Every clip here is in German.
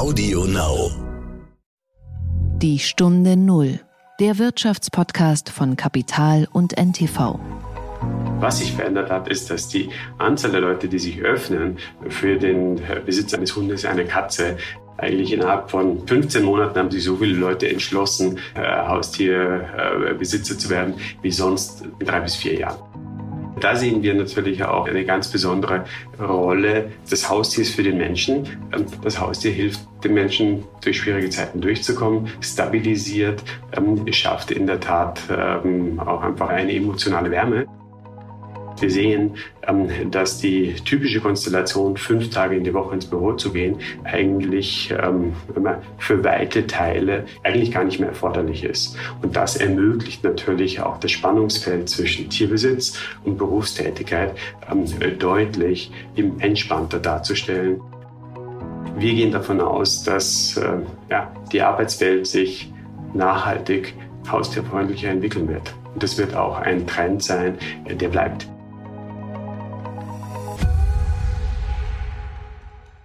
Audio Now. Die Stunde Null. Der Wirtschaftspodcast von Kapital und NTV. Was sich verändert hat, ist, dass die Anzahl der Leute, die sich öffnen für den Besitz eines Hundes, eine Katze, eigentlich innerhalb von 15 Monaten haben sich so viele Leute entschlossen, äh, Haustierbesitzer äh, zu werden, wie sonst in drei bis vier Jahren. Da sehen wir natürlich auch eine ganz besondere Rolle des Haustiers für den Menschen. Ähm, das Haustier hilft den Menschen durch schwierige Zeiten durchzukommen, stabilisiert, ähm, schafft in der Tat ähm, auch einfach eine emotionale Wärme. Wir sehen, ähm, dass die typische Konstellation, fünf Tage in die Woche ins Büro zu gehen, eigentlich ähm, für weite Teile eigentlich gar nicht mehr erforderlich ist. Und das ermöglicht natürlich auch das Spannungsfeld zwischen Tierbesitz und Berufstätigkeit ähm, deutlich entspannter darzustellen. Wir gehen davon aus, dass ja, die Arbeitswelt sich nachhaltig haustierfreundlicher entwickeln wird. Und das wird auch ein Trend sein, der bleibt.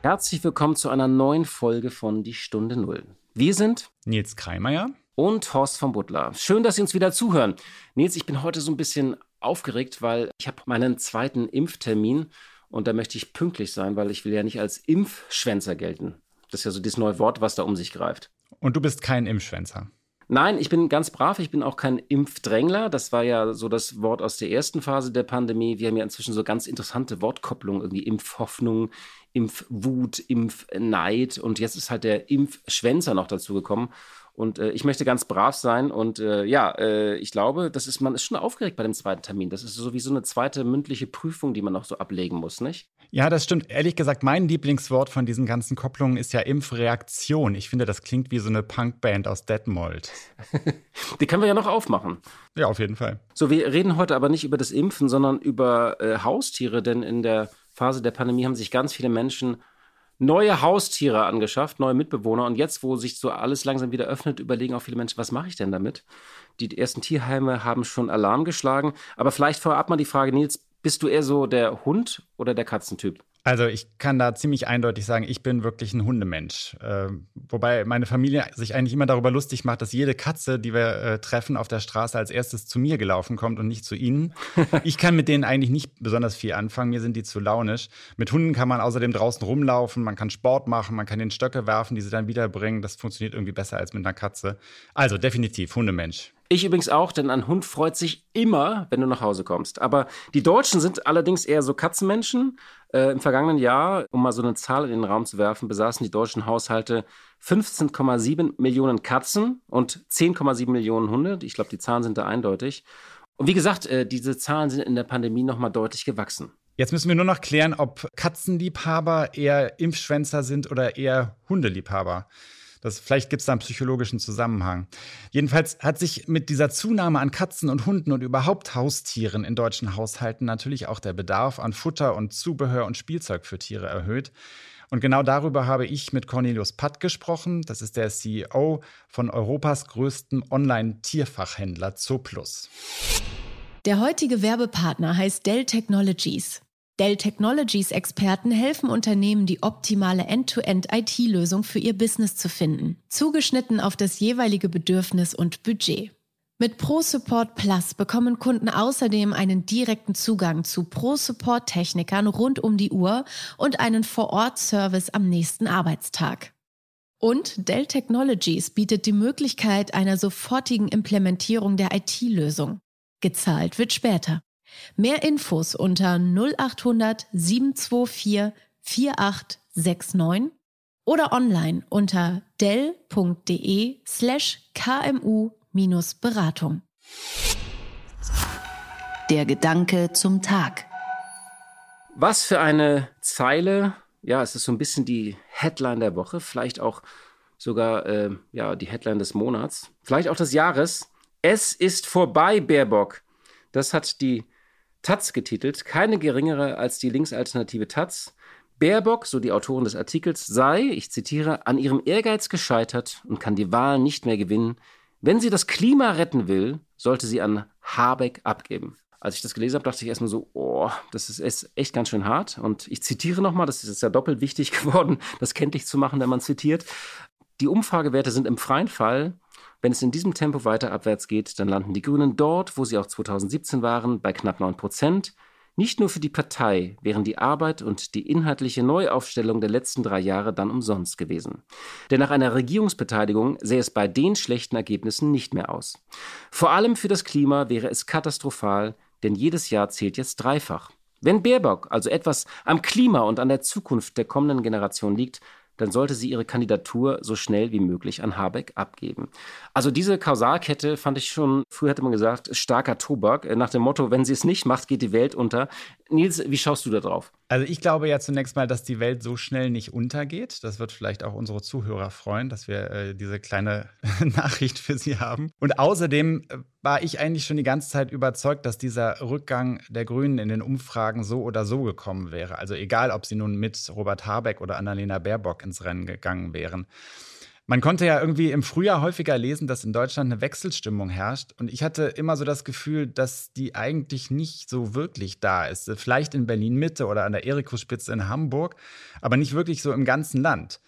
Herzlich willkommen zu einer neuen Folge von Die Stunde Null. Wir sind Nils Kreimeier und Horst von Butler. Schön, dass Sie uns wieder zuhören. Nils, ich bin heute so ein bisschen aufgeregt, weil ich habe meinen zweiten Impftermin und da möchte ich pünktlich sein, weil ich will ja nicht als Impfschwänzer gelten. Das ist ja so dieses neue Wort, was da um sich greift. Und du bist kein Impfschwänzer. Nein, ich bin ganz brav. Ich bin auch kein Impfdrängler. Das war ja so das Wort aus der ersten Phase der Pandemie. Wir haben ja inzwischen so ganz interessante Wortkopplungen, irgendwie Impfhoffnung, Impfwut, Impfneid und jetzt ist halt der Impfschwänzer noch dazu gekommen. Und äh, ich möchte ganz brav sein und äh, ja, äh, ich glaube, das ist, man ist schon aufgeregt bei dem zweiten Termin. Das ist so wie so eine zweite mündliche Prüfung, die man noch so ablegen muss, nicht? Ja, das stimmt. Ehrlich gesagt, mein Lieblingswort von diesen ganzen Kopplungen ist ja Impfreaktion. Ich finde, das klingt wie so eine Punkband aus Detmold. die können wir ja noch aufmachen. Ja, auf jeden Fall. So, wir reden heute aber nicht über das Impfen, sondern über äh, Haustiere, denn in der Phase der Pandemie haben sich ganz viele Menschen neue Haustiere angeschafft, neue Mitbewohner. Und jetzt, wo sich so alles langsam wieder öffnet, überlegen auch viele Menschen, was mache ich denn damit? Die ersten Tierheime haben schon Alarm geschlagen. Aber vielleicht vorab mal die Frage, Nils, bist du eher so der Hund oder der Katzentyp? Also ich kann da ziemlich eindeutig sagen, ich bin wirklich ein Hundemensch. Äh, wobei meine Familie sich eigentlich immer darüber lustig macht, dass jede Katze, die wir äh, treffen auf der Straße, als erstes zu mir gelaufen kommt und nicht zu ihnen. ich kann mit denen eigentlich nicht besonders viel anfangen. Mir sind die zu launisch. Mit Hunden kann man außerdem draußen rumlaufen, man kann Sport machen, man kann den Stöcke werfen, die sie dann wiederbringen. Das funktioniert irgendwie besser als mit einer Katze. Also definitiv Hundemensch. Ich übrigens auch, denn ein Hund freut sich immer, wenn du nach Hause kommst. Aber die Deutschen sind allerdings eher so Katzenmenschen. Äh, Im vergangenen Jahr, um mal so eine Zahl in den Raum zu werfen, besaßen die deutschen Haushalte 15,7 Millionen Katzen und 10,7 Millionen Hunde. Ich glaube, die Zahlen sind da eindeutig. Und wie gesagt, äh, diese Zahlen sind in der Pandemie nochmal deutlich gewachsen. Jetzt müssen wir nur noch klären, ob Katzenliebhaber eher Impfschwänzer sind oder eher Hundeliebhaber. Das, vielleicht gibt es da einen psychologischen Zusammenhang. Jedenfalls hat sich mit dieser Zunahme an Katzen und Hunden und überhaupt Haustieren in deutschen Haushalten natürlich auch der Bedarf an Futter und Zubehör und Spielzeug für Tiere erhöht. Und genau darüber habe ich mit Cornelius Patt gesprochen. Das ist der CEO von Europas größtem Online-Tierfachhändler Zooplus. Der heutige Werbepartner heißt Dell Technologies. Dell Technologies Experten helfen Unternehmen, die optimale End-to-End-IT-Lösung für ihr Business zu finden, zugeschnitten auf das jeweilige Bedürfnis und Budget. Mit ProSupport Plus bekommen Kunden außerdem einen direkten Zugang zu Pro-Support-Technikern rund um die Uhr und einen Vor-Ort-Service am nächsten Arbeitstag. Und Dell Technologies bietet die Möglichkeit einer sofortigen Implementierung der IT-Lösung. Gezahlt wird später. Mehr Infos unter 0800 724 4869 oder online unter dell.de slash kmu-beratung. Der Gedanke zum Tag. Was für eine Zeile. Ja, es ist so ein bisschen die Headline der Woche, vielleicht auch sogar äh, ja, die Headline des Monats, vielleicht auch des Jahres. Es ist vorbei, Baerbock. Das hat die Taz getitelt, keine geringere als die Linksalternative Taz. Baerbock, so die Autoren des Artikels, sei, ich zitiere, an ihrem Ehrgeiz gescheitert und kann die Wahl nicht mehr gewinnen. Wenn sie das Klima retten will, sollte sie an Habeck abgeben. Als ich das gelesen habe, dachte ich erstmal so, oh, das ist echt ganz schön hart. Und ich zitiere nochmal, das ist ja doppelt wichtig geworden, das kenntlich zu machen, wenn man zitiert. Die Umfragewerte sind im freien Fall wenn es in diesem Tempo weiter abwärts geht, dann landen die Grünen dort, wo sie auch 2017 waren, bei knapp 9 Prozent. Nicht nur für die Partei wären die Arbeit und die inhaltliche Neuaufstellung der letzten drei Jahre dann umsonst gewesen. Denn nach einer Regierungsbeteiligung sähe es bei den schlechten Ergebnissen nicht mehr aus. Vor allem für das Klima wäre es katastrophal, denn jedes Jahr zählt jetzt dreifach. Wenn Baerbock also etwas am Klima und an der Zukunft der kommenden Generation liegt, dann sollte sie ihre Kandidatur so schnell wie möglich an Habeck abgeben. Also diese Kausalkette fand ich schon, früher hätte man gesagt, starker Tobak, äh, nach dem Motto, wenn sie es nicht macht, geht die Welt unter. Nils, wie schaust du da drauf? Also ich glaube ja zunächst mal, dass die Welt so schnell nicht untergeht. Das wird vielleicht auch unsere Zuhörer freuen, dass wir äh, diese kleine Nachricht für sie haben. Und außerdem äh, war ich eigentlich schon die ganze Zeit überzeugt, dass dieser Rückgang der Grünen in den Umfragen so oder so gekommen wäre. Also egal, ob sie nun mit Robert Habeck oder Annalena Baerbock ins Rennen gegangen wären. Man konnte ja irgendwie im Frühjahr häufiger lesen, dass in Deutschland eine Wechselstimmung herrscht. Und ich hatte immer so das Gefühl, dass die eigentlich nicht so wirklich da ist. Vielleicht in Berlin Mitte oder an der Erikospitze in Hamburg, aber nicht wirklich so im ganzen Land.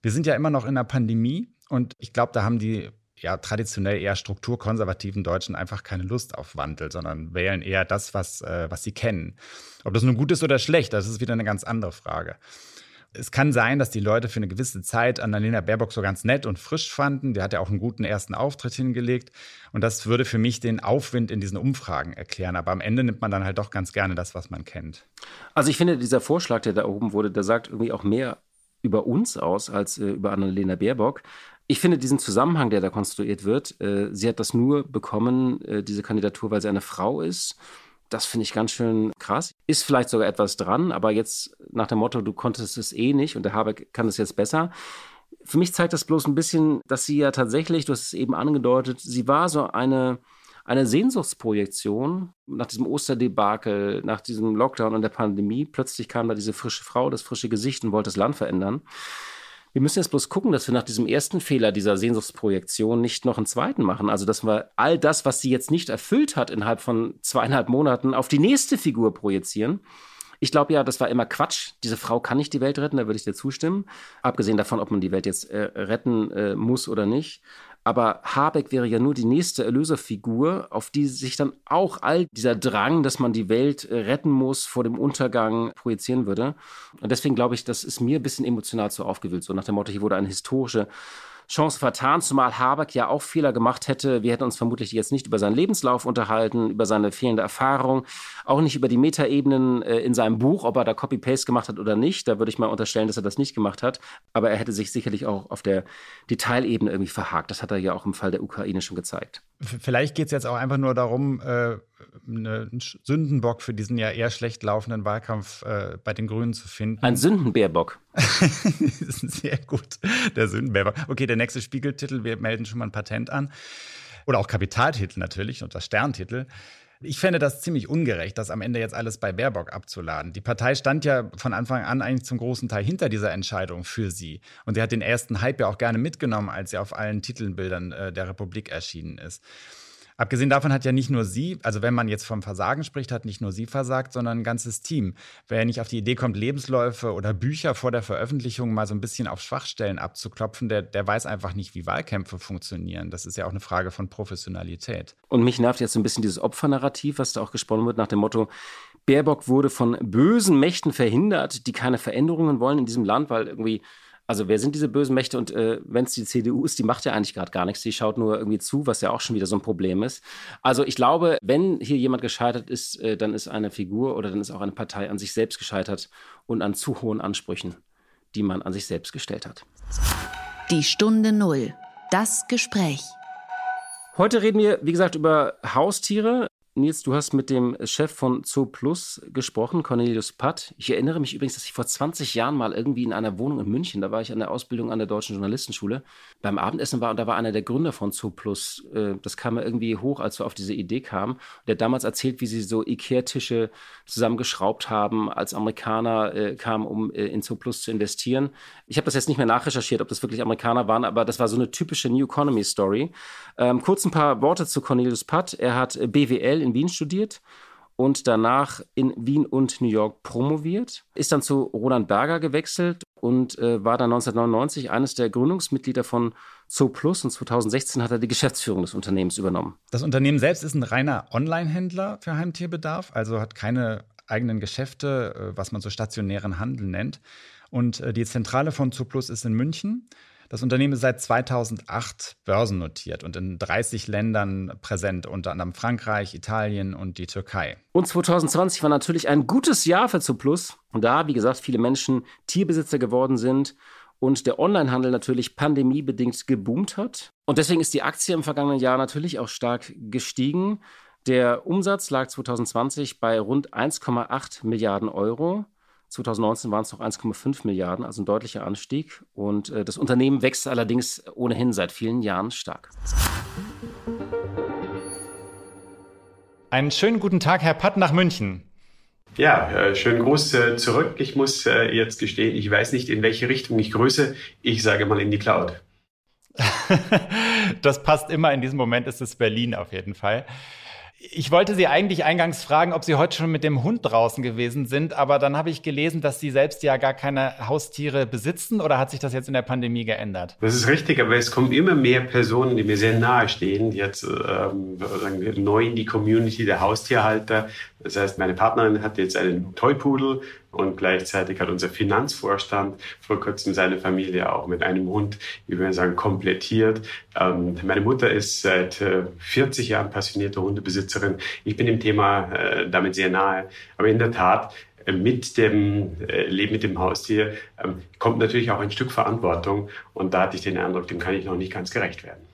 Wir sind ja immer noch in einer Pandemie und ich glaube, da haben die ja traditionell eher strukturkonservativen Deutschen einfach keine Lust auf Wandel, sondern wählen eher das, was, äh, was sie kennen. Ob das nun gut ist oder schlecht, das ist wieder eine ganz andere Frage es kann sein, dass die Leute für eine gewisse Zeit Annalena Baerbock so ganz nett und frisch fanden. Die hat ja auch einen guten ersten Auftritt hingelegt. Und das würde für mich den Aufwind in diesen Umfragen erklären. Aber am Ende nimmt man dann halt doch ganz gerne das, was man kennt. Also ich finde, dieser Vorschlag, der da oben wurde, der sagt irgendwie auch mehr über uns aus als äh, über Annalena Baerbock. Ich finde diesen Zusammenhang, der da konstruiert wird, äh, sie hat das nur bekommen, äh, diese Kandidatur, weil sie eine Frau ist das finde ich ganz schön krass. Ist vielleicht sogar etwas dran, aber jetzt nach dem Motto, du konntest es eh nicht und der Habeck kann es jetzt besser. Für mich zeigt das bloß ein bisschen, dass sie ja tatsächlich, du hast es eben angedeutet, sie war so eine, eine Sehnsuchtsprojektion nach diesem Osterdebakel, nach diesem Lockdown und der Pandemie. Plötzlich kam da diese frische Frau, das frische Gesicht und wollte das Land verändern. Wir müssen jetzt bloß gucken, dass wir nach diesem ersten Fehler dieser Sehnsuchtsprojektion nicht noch einen zweiten machen. Also, dass wir all das, was sie jetzt nicht erfüllt hat, innerhalb von zweieinhalb Monaten auf die nächste Figur projizieren. Ich glaube ja, das war immer Quatsch. Diese Frau kann nicht die Welt retten, da würde ich dir zustimmen. Abgesehen davon, ob man die Welt jetzt äh, retten äh, muss oder nicht. Aber Habeck wäre ja nur die nächste Erlöserfigur, auf die sich dann auch all dieser Drang, dass man die Welt äh, retten muss, vor dem Untergang projizieren würde. Und deswegen glaube ich, das ist mir ein bisschen emotional zu aufgewühlt. So nach dem Motto, hier wurde eine historische Chance vertan, zumal Habeck ja auch Fehler gemacht hätte. Wir hätten uns vermutlich jetzt nicht über seinen Lebenslauf unterhalten, über seine fehlende Erfahrung, auch nicht über die Metaebenen äh, in seinem Buch, ob er da Copy-Paste gemacht hat oder nicht. Da würde ich mal unterstellen, dass er das nicht gemacht hat. Aber er hätte sich sicherlich auch auf der Detailebene irgendwie verhakt. Das hat er ja auch im Fall der Ukraine schon gezeigt. Vielleicht geht es jetzt auch einfach nur darum, äh, einen Sündenbock für diesen ja eher schlecht laufenden Wahlkampf äh, bei den Grünen zu finden. Ein Sündenbärbock. Sehr gut, der Sündenbärbock. Okay, der nächste Spiegeltitel, wir melden schon mal ein Patent an. Oder auch Kapitaltitel natürlich und das Sterntitel. Ich fände das ziemlich ungerecht, das am Ende jetzt alles bei Baerbock abzuladen. Die Partei stand ja von Anfang an eigentlich zum großen Teil hinter dieser Entscheidung für sie. Und sie hat den ersten Hype ja auch gerne mitgenommen, als sie auf allen Titelbildern äh, der Republik erschienen ist. Abgesehen davon hat ja nicht nur sie, also wenn man jetzt vom Versagen spricht, hat nicht nur sie versagt, sondern ein ganzes Team. Wer nicht auf die Idee kommt, Lebensläufe oder Bücher vor der Veröffentlichung mal so ein bisschen auf Schwachstellen abzuklopfen, der, der weiß einfach nicht, wie Wahlkämpfe funktionieren. Das ist ja auch eine Frage von Professionalität. Und mich nervt jetzt so ein bisschen dieses Opfernarrativ, was da auch gesponnen wird nach dem Motto, Baerbock wurde von bösen Mächten verhindert, die keine Veränderungen wollen in diesem Land, weil irgendwie also wer sind diese bösen Mächte? Und äh, wenn es die CDU ist, die macht ja eigentlich gerade gar nichts. Die schaut nur irgendwie zu, was ja auch schon wieder so ein Problem ist. Also ich glaube, wenn hier jemand gescheitert ist, äh, dann ist eine Figur oder dann ist auch eine Partei an sich selbst gescheitert und an zu hohen Ansprüchen, die man an sich selbst gestellt hat. Die Stunde Null. Das Gespräch. Heute reden wir, wie gesagt, über Haustiere. Nils, du hast mit dem Chef von Zoo Plus gesprochen, Cornelius Patt. Ich erinnere mich übrigens, dass ich vor 20 Jahren mal irgendwie in einer Wohnung in München, da war ich an der Ausbildung an der Deutschen Journalistenschule, beim Abendessen war und da war einer der Gründer von Zoo Plus. Äh, das kam mir irgendwie hoch, als wir auf diese Idee kamen. Der damals erzählt, wie sie so Ikea-Tische zusammengeschraubt haben, als Amerikaner äh, kamen, um äh, in Zoo Plus zu investieren. Ich habe das jetzt nicht mehr nachrecherchiert, ob das wirklich Amerikaner waren, aber das war so eine typische New Economy Story. Ähm, kurz ein paar Worte zu Cornelius Patt. Er hat BWL in Wien studiert und danach in Wien und New York promoviert, ist dann zu Roland Berger gewechselt und äh, war dann 1999 eines der Gründungsmitglieder von Zooplus und 2016 hat er die Geschäftsführung des Unternehmens übernommen. Das Unternehmen selbst ist ein reiner Online-Händler für Heimtierbedarf, also hat keine eigenen Geschäfte, äh, was man so stationären Handel nennt. Und äh, die Zentrale von Zooplus ist in München. Das Unternehmen ist seit 2008 börsennotiert und in 30 Ländern präsent, unter anderem Frankreich, Italien und die Türkei. Und 2020 war natürlich ein gutes Jahr für Zooplus. Und da, wie gesagt, viele Menschen Tierbesitzer geworden sind und der Onlinehandel natürlich pandemiebedingt geboomt hat. Und deswegen ist die Aktie im vergangenen Jahr natürlich auch stark gestiegen. Der Umsatz lag 2020 bei rund 1,8 Milliarden Euro. 2019 waren es noch 1,5 Milliarden, also ein deutlicher Anstieg. Und äh, das Unternehmen wächst allerdings ohnehin seit vielen Jahren stark. Einen schönen guten Tag, Herr Patt, nach München. Ja, äh, schönen Gruß äh, zurück. Ich muss äh, jetzt gestehen, ich weiß nicht, in welche Richtung ich grüße. Ich sage mal in die Cloud. das passt immer. In diesem Moment ist es Berlin auf jeden Fall. Ich wollte Sie eigentlich eingangs fragen, ob Sie heute schon mit dem Hund draußen gewesen sind, aber dann habe ich gelesen, dass Sie selbst ja gar keine Haustiere besitzen oder hat sich das jetzt in der Pandemie geändert? Das ist richtig, aber es kommen immer mehr Personen, die mir sehr nahe stehen, jetzt ähm, neu in die Community der Haustierhalter. Das heißt, meine Partnerin hat jetzt einen Toypudel und gleichzeitig hat unser Finanzvorstand vor kurzem seine Familie auch mit einem Hund, wie wir sagen, komplettiert. Ähm, meine Mutter ist seit äh, 40 Jahren passionierte Hundebesitzerin. Ich bin dem Thema äh, damit sehr nahe. Aber in der Tat, äh, mit dem äh, Leben mit dem Haustier ähm, kommt natürlich auch ein Stück Verantwortung. Und da hatte ich den Eindruck, dem kann ich noch nicht ganz gerecht werden.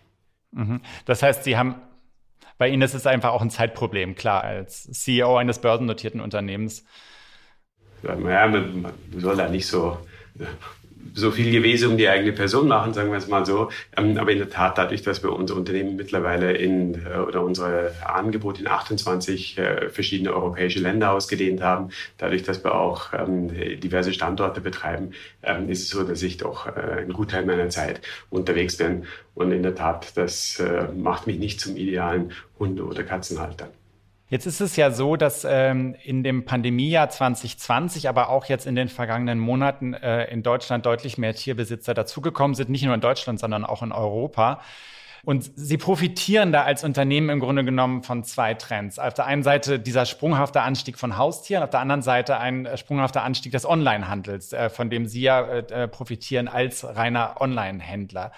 Mhm. Das heißt, Sie haben bei Ihnen ist es einfach auch ein Zeitproblem, klar, als CEO eines börsennotierten Unternehmens ja, man, man soll da nicht so, so viel Gewese um die eigene Person machen, sagen wir es mal so. Ähm, aber in der Tat, dadurch, dass wir unser Unternehmen mittlerweile in, äh, oder unsere Angebote in 28 äh, verschiedene europäische Länder ausgedehnt haben, dadurch, dass wir auch ähm, diverse Standorte betreiben, ähm, ist es so, dass ich doch äh, einen Gutteil meiner Zeit unterwegs bin. Und in der Tat, das macht mich nicht zum idealen Hunde- oder Katzenhalter. Jetzt ist es ja so, dass ähm, in dem Pandemiejahr 2020, aber auch jetzt in den vergangenen Monaten äh, in Deutschland deutlich mehr Tierbesitzer dazugekommen sind, nicht nur in Deutschland, sondern auch in Europa. Und sie profitieren da als Unternehmen im Grunde genommen von zwei Trends. Auf der einen Seite dieser sprunghafte Anstieg von Haustieren, auf der anderen Seite ein äh, sprunghafter Anstieg des Onlinehandels, äh, von dem Sie ja äh, profitieren als reiner Onlinehändler.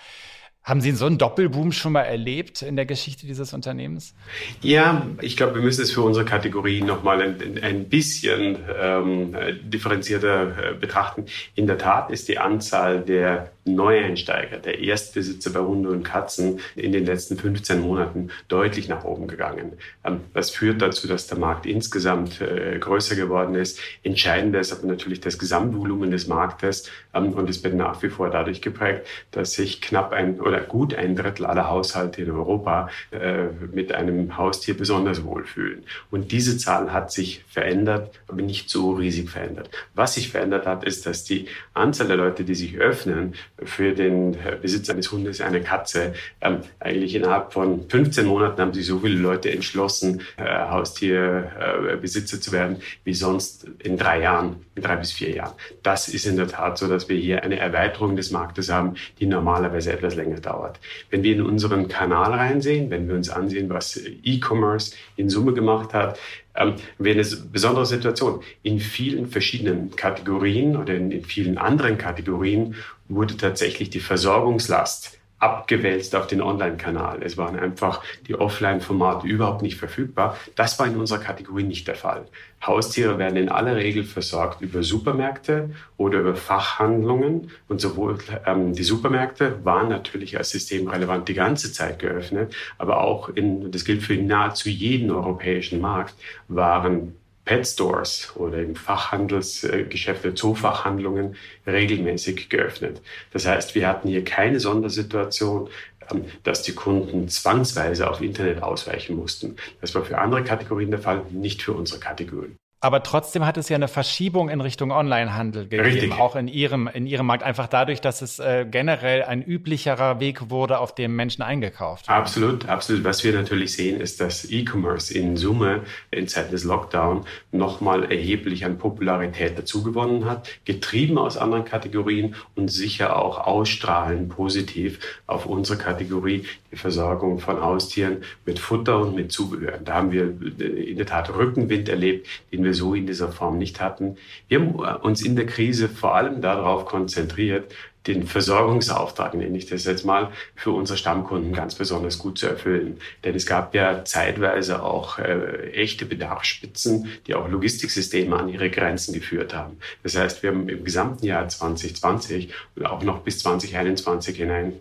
Haben Sie so einen Doppelboom schon mal erlebt in der Geschichte dieses Unternehmens? Ja, ich glaube, wir müssen es für unsere Kategorie nochmal ein, ein bisschen ähm, differenzierter äh, betrachten. In der Tat ist die Anzahl der Neueinsteiger, der Erstbesitzer bei Hunde und Katzen in den letzten 15 Monaten deutlich nach oben gegangen. Ähm, das führt dazu, dass der Markt insgesamt äh, größer geworden ist. Entscheidend ist aber natürlich das Gesamtvolumen des Marktes ähm, und es wird nach wie vor dadurch geprägt, dass sich knapp ein oder gut ein Drittel aller Haushalte in Europa äh, mit einem Haustier besonders wohlfühlen. Und diese Zahl hat sich verändert, aber nicht so riesig verändert. Was sich verändert hat, ist, dass die Anzahl der Leute, die sich öffnen, für den Besitz eines Hundes eine Katze. Ähm, eigentlich innerhalb von 15 Monaten haben sich so viele Leute entschlossen, äh, Haustierbesitzer äh, zu werden, wie sonst in drei Jahren, drei bis vier Jahren. Das ist in der Tat so, dass wir hier eine Erweiterung des Marktes haben, die normalerweise etwas länger dauert. Wenn wir in unseren Kanal reinsehen, wenn wir uns ansehen, was E-Commerce in Summe gemacht hat, ähm, wäre eine besondere Situation. In vielen verschiedenen Kategorien oder in, in vielen anderen Kategorien wurde tatsächlich die Versorgungslast abgewälzt auf den Online-Kanal. Es waren einfach die Offline-Formate überhaupt nicht verfügbar. Das war in unserer Kategorie nicht der Fall. Haustiere werden in aller Regel versorgt über Supermärkte oder über Fachhandlungen. Und sowohl ähm, die Supermärkte waren natürlich als System relevant die ganze Zeit geöffnet, aber auch in, das gilt für nahezu jeden europäischen Markt, waren Pet Stores oder eben Fachhandelsgeschäfte, Zoofachhandlungen regelmäßig geöffnet. Das heißt, wir hatten hier keine Sondersituation, ähm, dass die Kunden zwangsweise auf Internet ausweichen mussten. Das war für andere Kategorien der Fall, nicht für unsere Kategorien. Aber trotzdem hat es ja eine Verschiebung in Richtung Onlinehandel gegeben, Richtig. auch in ihrem, in ihrem Markt, einfach dadurch, dass es äh, generell ein üblicherer Weg wurde, auf dem Menschen eingekauft haben. Absolut, absolut. Was wir natürlich sehen, ist, dass E-Commerce in Summe in Zeiten des Lockdown nochmal erheblich an Popularität dazugewonnen hat, getrieben aus anderen Kategorien und sicher auch ausstrahlen positiv auf unsere Kategorie, die Versorgung von Haustieren mit Futter und mit Zubehör. Da haben wir in der Tat Rückenwind erlebt, den wir so in dieser Form nicht hatten. Wir haben uns in der Krise vor allem darauf konzentriert, den Versorgungsauftrag, nenne ich das jetzt mal, für unsere Stammkunden ganz besonders gut zu erfüllen. Denn es gab ja zeitweise auch äh, echte Bedarfsspitzen, die auch Logistiksysteme an ihre Grenzen geführt haben. Das heißt, wir haben im gesamten Jahr 2020 und auch noch bis 2021 hinein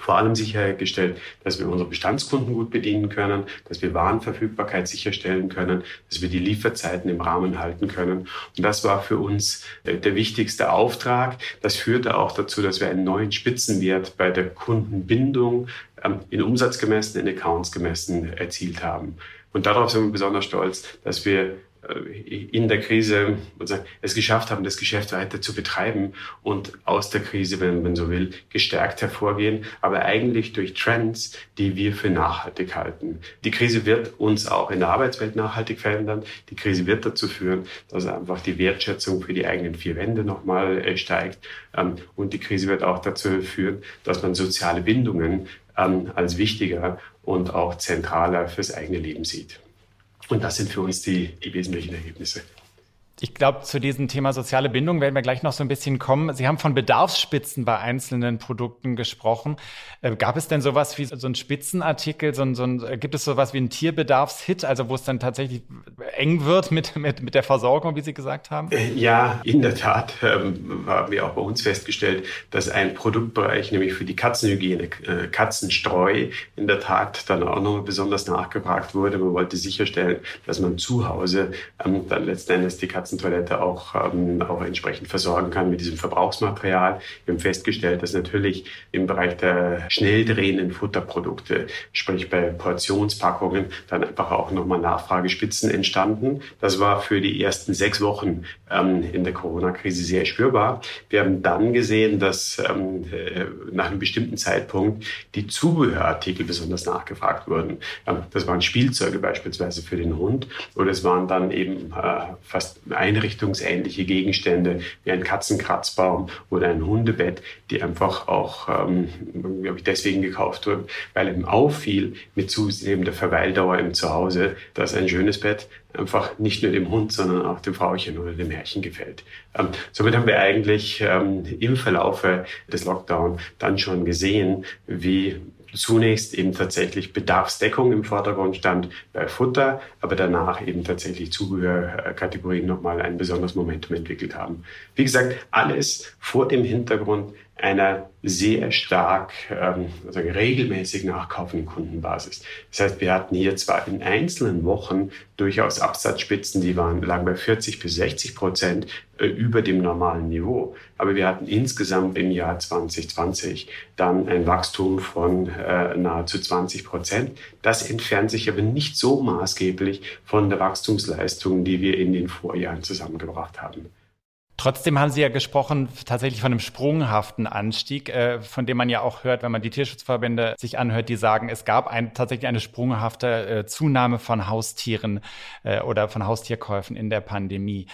vor allem sichergestellt, dass wir unsere Bestandskunden gut bedienen können, dass wir Warenverfügbarkeit sicherstellen können, dass wir die Lieferzeiten im Rahmen halten können. Und das war für uns äh, der wichtigste Auftrag. Das führte auch dazu, dass wir einen neuen Spitzenwert bei der Kundenbindung ähm, in Umsatz gemessen, in Accounts gemessen erzielt haben. Und darauf sind wir besonders stolz, dass wir in der Krise es geschafft haben, das Geschäft weiter zu betreiben und aus der Krise, wenn man so will, gestärkt hervorgehen, aber eigentlich durch Trends, die wir für nachhaltig halten. Die Krise wird uns auch in der Arbeitswelt nachhaltig verändern. Die Krise wird dazu führen, dass einfach die Wertschätzung für die eigenen vier Wände nochmal äh, steigt. Ähm, und die Krise wird auch dazu führen, dass man soziale Bindungen ähm, als wichtiger und auch zentraler fürs eigene Leben sieht. Und das sind für uns die, die wesentlichen Ergebnisse. Ich glaube, zu diesem Thema soziale Bindung werden wir gleich noch so ein bisschen kommen. Sie haben von Bedarfsspitzen bei einzelnen Produkten gesprochen. Äh, gab es denn sowas wie so ein Spitzenartikel? So ein, so ein, äh, gibt es sowas wie ein Tierbedarfshit, also wo es dann tatsächlich eng wird mit, mit, mit der Versorgung, wie Sie gesagt haben? Äh, ja, in der Tat ähm, haben wir auch bei uns festgestellt, dass ein Produktbereich, nämlich für die Katzenhygiene, äh, Katzenstreu, in der Tat dann auch noch besonders nachgefragt wurde. Man wollte sicherstellen, dass man zu Hause ähm, dann letzten Endes die Katzen Katzentoilette auch, ähm, auch entsprechend versorgen kann mit diesem Verbrauchsmaterial. Wir haben festgestellt, dass natürlich im Bereich der schnell drehenden Futterprodukte, sprich bei Portionspackungen, dann einfach auch nochmal Nachfragespitzen entstanden. Das war für die ersten sechs Wochen ähm, in der Corona-Krise sehr spürbar. Wir haben dann gesehen, dass ähm, äh, nach einem bestimmten Zeitpunkt die Zubehörartikel besonders nachgefragt wurden. Ähm, das waren Spielzeuge beispielsweise für den Hund oder es waren dann eben äh, fast einrichtungsähnliche Gegenstände wie ein Katzenkratzbaum oder ein Hundebett, die einfach auch, ähm, glaube ich, deswegen gekauft wurden, weil ihm auffiel mit zunehmender Verweildauer im Zuhause, dass ein schönes Bett einfach nicht nur dem Hund, sondern auch dem Frauchen oder dem Herrchen gefällt. Ähm, somit haben wir eigentlich ähm, im Verlaufe des Lockdown dann schon gesehen, wie zunächst eben tatsächlich Bedarfsdeckung im Vordergrund stand bei Futter, aber danach eben tatsächlich Zubehörkategorien nochmal ein besonderes Momentum entwickelt haben. Wie gesagt, alles vor dem Hintergrund einer sehr stark ähm, also regelmäßig nachkaufenden Kundenbasis. Das heißt, wir hatten hier zwar in einzelnen Wochen durchaus Absatzspitzen, die waren, lagen bei 40 bis 60 Prozent äh, über dem normalen Niveau. Aber wir hatten insgesamt im Jahr 2020 dann ein Wachstum von äh, nahezu 20 Prozent. Das entfernt sich aber nicht so maßgeblich von der Wachstumsleistung, die wir in den Vorjahren zusammengebracht haben. Trotzdem haben Sie ja gesprochen tatsächlich von einem sprunghaften Anstieg, äh, von dem man ja auch hört, wenn man die Tierschutzverbände sich anhört, die sagen, es gab ein, tatsächlich eine sprunghafte äh, Zunahme von Haustieren äh, oder von Haustierkäufen in der Pandemie.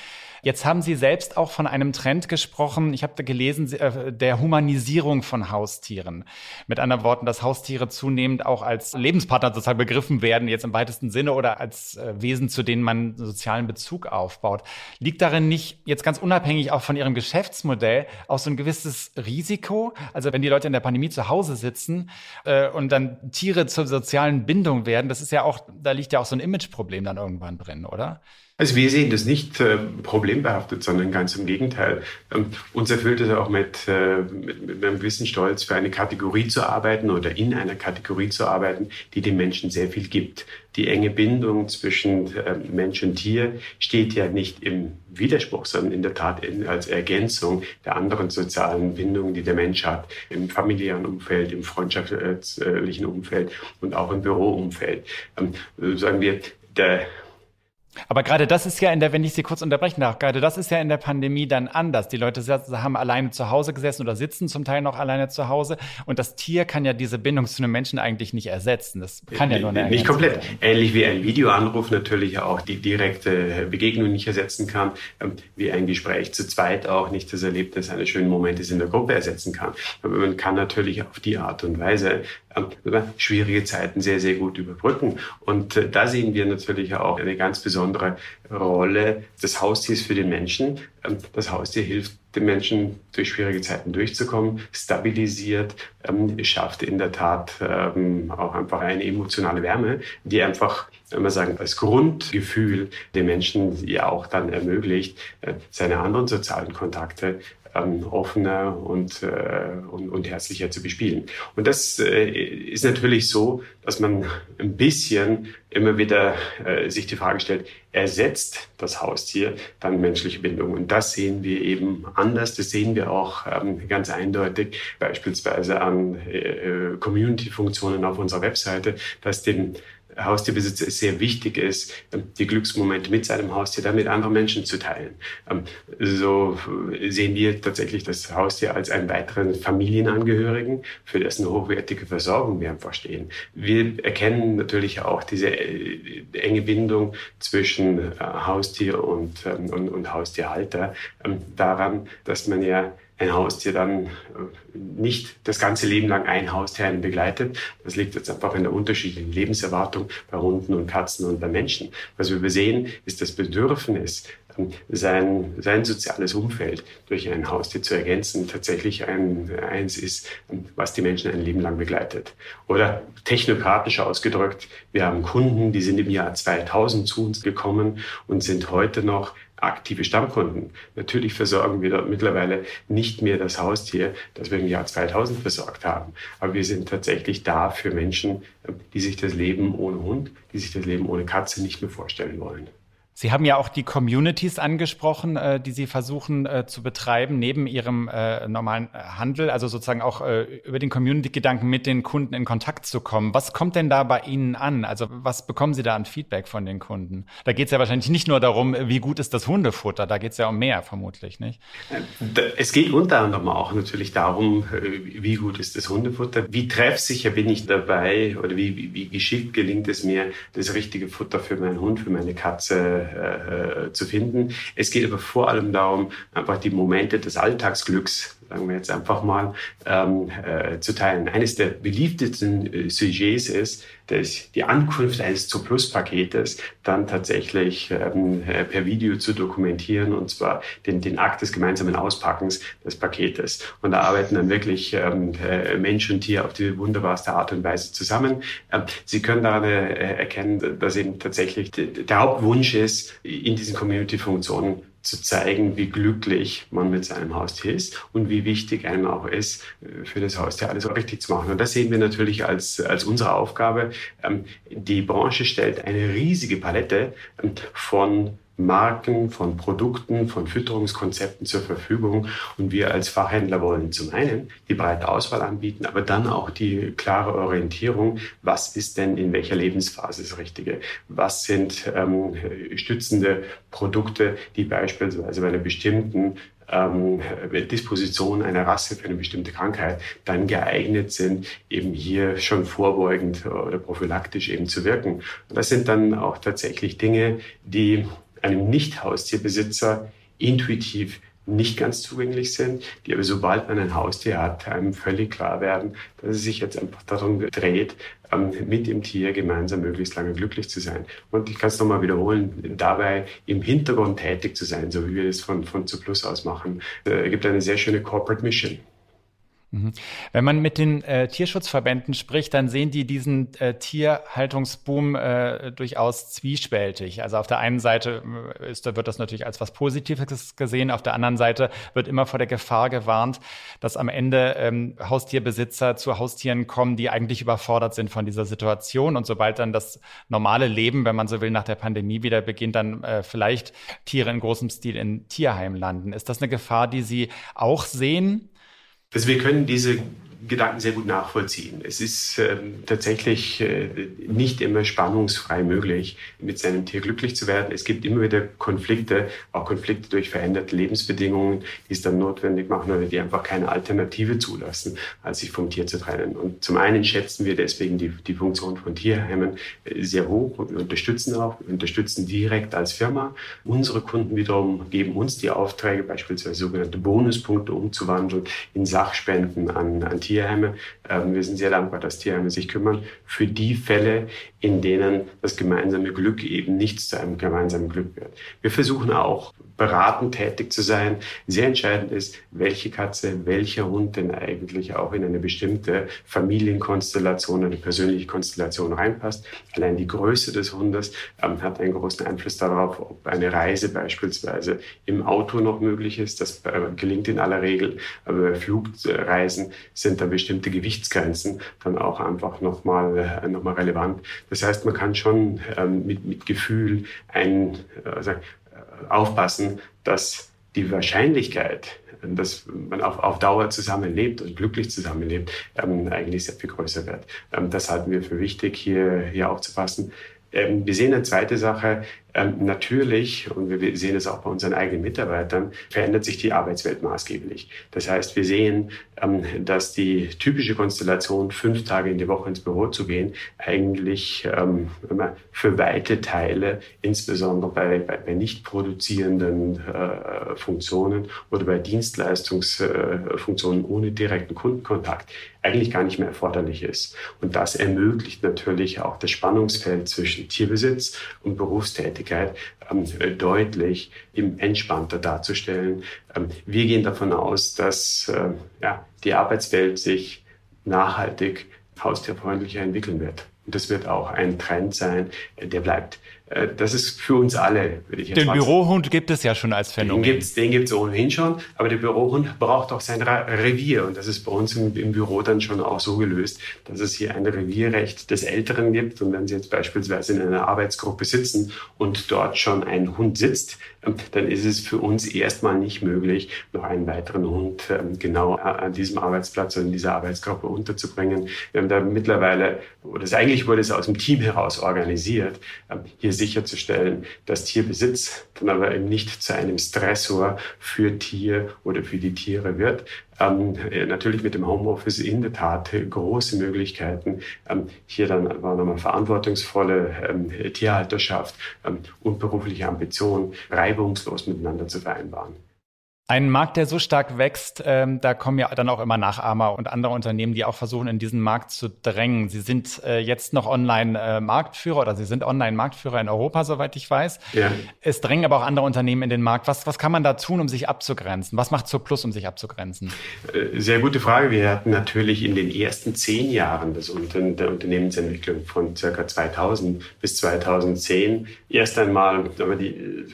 Jetzt haben Sie selbst auch von einem Trend gesprochen, ich habe gelesen, äh, der Humanisierung von Haustieren. Mit anderen Worten, dass Haustiere zunehmend auch als Lebenspartner sozusagen begriffen werden, jetzt im weitesten Sinne oder als äh, Wesen, zu denen man sozialen Bezug aufbaut. Liegt darin nicht, jetzt ganz unabhängig auch von Ihrem Geschäftsmodell, auch so ein gewisses Risiko? Also wenn die Leute in der Pandemie zu Hause sitzen äh, und dann Tiere zur sozialen Bindung werden, das ist ja auch, da liegt ja auch so ein Imageproblem dann irgendwann drin, oder? Also wir sehen das nicht äh, problembehaftet, sondern ganz im Gegenteil. Ähm, uns erfüllt es auch mit, äh, mit, mit einem gewissen Stolz, für eine Kategorie zu arbeiten oder in einer Kategorie zu arbeiten, die den Menschen sehr viel gibt. Die enge Bindung zwischen äh, Mensch und Tier steht ja nicht im Widerspruch, sondern in der Tat in, als Ergänzung der anderen sozialen Bindungen, die der Mensch hat, im familiären Umfeld, im freundschaftlichen Umfeld und auch im Büroumfeld. Ähm, sagen wir, der Aber gerade das ist ja in der, wenn ich Sie kurz unterbrechen darf, gerade das ist ja in der Pandemie dann anders. Die Leute haben alleine zu Hause gesessen oder sitzen zum Teil noch alleine zu Hause. Und das Tier kann ja diese Bindung zu einem Menschen eigentlich nicht ersetzen. Das kann ja nur eine Nicht komplett. Werden. Ähnlich wie ein Videoanruf natürlich auch die direkte Begegnung nicht ersetzen kann, ähm, wie ein Gespräch zu zweit auch nicht das Erlebnis eines schönen Momentes in der Gruppe ersetzen kann. Aber man kann natürlich auf die Art und Weise ähm, schwierige Zeiten sehr, sehr gut überbrücken. Und äh, da sehen wir natürlich auch eine ganz besondere Rolle des Haustiers für den Menschen. Ähm, das Haustier hilft den Menschen durch schwierige Zeiten durchzukommen, stabilisiert, ähm, schafft in der Tat auch einfach eine emotionale Wärme, die einfach wenn wir sagen, als Grundgefühl den Menschen ja auch dann ermöglicht, äh, seine anderen sozialen Kontakte ähm, offener und, äh, und, und herzlicher zu bespielen. Und das äh, ist natürlich so, dass man ein bisschen immer wieder äh, sich die Frage stellt, ersetzt das Haustier dann menschliche Bindung? Und das sehen wir eben anders. Das sehen wir auch ähm, ganz eindeutig, beispielsweise an äh, Community-Funktionen auf unserer Webseite, dass dem Haustierbesitzer es sehr wichtig ist, ähm, die Glücksmomente mit seinem Haustier dann mit anderen Menschen zu teilen. Ähm, so sehen wir tatsächlich das Haustier als einen weiteren Familienangehörigen, für dessen hochwertige Versorgung wir einfach. Wir erkennen natürlich auch diese äh, enge Bindung zwischen äh, Haustier und, ähm, und, und Haustierhalter daran, dass man ja ein Haustier dann äh, nicht das ganze Leben lang ein Haustier begleitet. Das liegt jetzt einfach in der unterschiedlichen Lebenserwartung bei Hunden und Katzen und bei Menschen. Was wir übersehen, ist das Bedürfnis, ähm, sein, sein soziales Umfeld durch ein Haustier zu ergänzen, tatsächlich ein, eins ist, was die Menschen ein Leben lang begleitet. Oder technokratisch ausgedrückt, wir haben Kunden, die sind im Jahr 2000 zu uns gekommen und sind heute noch aktive Stammkunden. Natürlich versorgen wir dort mittlerweile nicht mehr das Haustier, das wir im Jahr 2000 versorgt haben. Aber wir sind tatsächlich da für Menschen, die sich das Leben ohne Hund, die sich das Leben ohne Katze nicht mehr vorstellen wollen. Sie haben ja auch die Communities angesprochen, äh, die Sie versuchen äh, zu betreiben, neben Ihrem äh, normalen äh, Handel, also sozusagen auch äh, über den Community-Gedanken mit den Kunden in Kontakt zu kommen. Was kommt denn da bei Ihnen an? Also was bekommen Sie da an Feedback von den Kunden? Da geht es ja wahrscheinlich nicht nur darum, wie gut ist das Hundefutter, da geht es ja um mehr vermutlich, nicht? Es geht unter anderem auch natürlich darum, äh, wie gut ist das Hundefutter, wie treffsicher bin ich dabei oder wie, wie, wie geschickt gelingt es mir, das richtige Futter für meinen Hund, für meine Katze äh, zu finden. Es geht aber vor allem darum, einfach die Momente des Alltagsglücks sagen wir jetzt einfach mal, ähm, äh, zu teilen. Eines der beliebtesten äh, Sujets ist, dass die Ankunft eines Zu-Plus-Paketes dann tatsächlich ähm, äh, per Video zu dokumentieren und zwar den, den Akt des gemeinsamen Auspackens des Paketes. Und da arbeiten dann wirklich ähm, äh, Mensch und Tier auf die wunderbarste Art und Weise zusammen. Ähm, Sie können daran äh, erkennen, dass eben tatsächlich der Hauptwunsch ist, in diesen Community-Funktionen zu zeigen, wie glücklich man mit seinem Haustier ist und wie wichtig einem auch ist, äh, für das Haustier alles richtig zu machen. Und das sehen wir natürlich als, als unsere Aufgabe. Ähm, die Branche stellt eine riesige Palette ähm, von Marken, von Produkten, von Fütterungskonzepten zur Verfügung. Und wir als Fachhändler wollen zum einen die breite Auswahl anbieten, aber dann auch die klare Orientierung, was ist denn in welcher Lebensphase das Richtige? Was sind ähm, stützende Produkte, die beispielsweise bei einer bestimmten ähm, Disposition einer Rasse für eine bestimmte Krankheit dann geeignet sind, eben hier schon vorbeugend oder prophylaktisch eben zu wirken. Und das sind dann auch tatsächlich Dinge, die einem Nicht-Haustierbesitzer intuitiv nicht ganz zugänglich sind, die aber sobald man ein Haustier hat, einem völlig klar werden, dass es sich jetzt einfach darum dreht, ähm, mit dem Tier gemeinsam möglichst lange glücklich zu sein. Und ich kann es nochmal wiederholen, dabei im Hintergrund tätig zu sein, so wie wir das von, von zu Plus aus machen, äh, gibt eine sehr schöne Corporate Mission. Mhm. Wenn man mit den äh, Tierschutzverbänden spricht, dann sehen die diesen äh, Tierhaltungsboom äh, durchaus zwiespältig. Also auf der einen Seite äh, ist, wird das natürlich als was Positives gesehen, auf der anderen Seite wird immer vor der Gefahr gewarnt, dass am Ende ähm, Haustierbesitzer zu Haustieren kommen, die eigentlich überfordert sind von dieser Situation. Und sobald dann das normale Leben, wenn man so will, nach der Pandemie wieder beginnt, dann äh, vielleicht Tiere in großem Stil in Tierheim landen. Ist das eine Gefahr, die Sie auch sehen? Also wir können diese Gedanken sehr gut nachvollziehen. Es ist ähm, tatsächlich äh, nicht immer spannungsfrei möglich, mit seinem Tier glücklich zu werden. Es gibt immer wieder Konflikte, auch Konflikte durch veränderte Lebensbedingungen, die es dann notwendig machen oder die einfach keine Alternative zulassen, als sich vom Tier zu trennen. Und zum einen schätzen wir deswegen die, die Funktion von Tierheimen sehr hoch und wir unterstützen auch, wir unterstützen direkt als Firma. Unsere Kunden wiederum geben uns die Aufträge, beispielsweise sogenannte Bonuspunkte umzuwandeln in Sachspenden an, an Tierheime. Ähm, wir sind sehr dankbar, dass Tierheime sich kümmern für die Fälle, in denen das gemeinsame Glück eben nicht zu einem gemeinsamen Glück wird. Wir versuchen auch beratend tätig zu sein. Sehr entscheidend ist, welche Katze, welcher Hund denn eigentlich auch in eine bestimmte Familienkonstellation, eine persönliche Konstellation reinpasst. Allein die Größe des Hundes ähm, hat einen großen Einfluss darauf, ob eine Reise beispielsweise im Auto noch möglich ist. Das äh, gelingt in aller Regel. Aber bei Flugreisen sind da bestimmte Gewichtsgrenzen dann auch einfach nochmal äh, noch mal relevant. Das heißt, man kann schon ähm, mit, mit Gefühl ein, äh, aufpassen, dass die Wahrscheinlichkeit, dass man auf, auf Dauer zusammenlebt und glücklich zusammenlebt, ähm, eigentlich sehr viel größer wird. Ähm, das halten wir für wichtig, hier, hier aufzupassen. Ähm, wir sehen eine zweite Sache, ähm, natürlich, und wir sehen es auch bei unseren eigenen Mitarbeitern, verändert sich die Arbeitswelt maßgeblich. Das heißt, wir sehen, ähm, dass die typische Konstellation, fünf Tage in die Woche ins Büro zu gehen, eigentlich ähm, für weite Teile, insbesondere bei, bei, bei nicht produzierenden äh, Funktionen oder bei Dienstleistungsfunktionen ohne direkten Kundenkontakt, eigentlich gar nicht mehr erforderlich ist. Und das ermöglicht natürlich auch das Spannungsfeld zwischen Tierbesitz und Berufstätigkeit Tätigkeit ähm, deutlich entspannter darzustellen. Ähm, wir gehen davon aus, dass äh, ja, die Arbeitswelt sich nachhaltig haustierfreundlicher entwickeln wird. Und das wird auch ein Trend sein, der bleibt. Äh, das ist für uns alle, würde ich jetzt Den sagen. Bürohund gibt es ja schon als Phänomen. Den gibt es den gibt's ohnehin schon, aber der Bürohund braucht auch sein Revier. Und das ist bei uns im, im, Büro dann schon auch so gelöst, dass es hier ein Revierrecht des Älteren gibt. Und wenn Sie jetzt beispielsweise in einer Arbeitsgruppe sitzen und dort schon ein Hund sitzt, ähm, dann ist es für uns erstmal nicht möglich, noch einen weiteren Hund ähm, genau an diesem Arbeitsplatz oder in dieser Arbeitsgruppe unterzubringen. Wir haben da mittlerweile, oder eigentlich wurde es aus dem Team heraus organisiert, ähm, hier sicherzustellen, dass Tierbesitz dann aber eben nicht zu einem Stressor für Tier oder für die Tiere wird. Ähm, äh, natürlich mit dem Homeoffice in der Tat große Möglichkeiten, ähm, hier dann aber nochmal verantwortungsvolle ähm, Tierhalterschaft ähm, und berufliche Ambitionen reibungslos miteinander zu vereinbaren. Ein Markt, der so stark wächst, ähm, da kommen ja dann auch immer Nachahmer und andere Unternehmen, die auch versuchen, in diesen Markt zu drängen. Sie sind äh, jetzt noch Online-Marktführer äh, oder Sie sind Online-Marktführer in Europa, soweit ich weiß. Ja. Es drängen aber auch andere Unternehmen in den Markt. Was, was kann man da tun, um sich abzugrenzen? Was macht Zur Plus, um sich abzugrenzen? Äh, sehr gute Frage. Wir hatten natürlich in den ersten zehn Jahren des Unter der Unternehmensentwicklung von circa 2000 bis 2010 erst einmal die äh,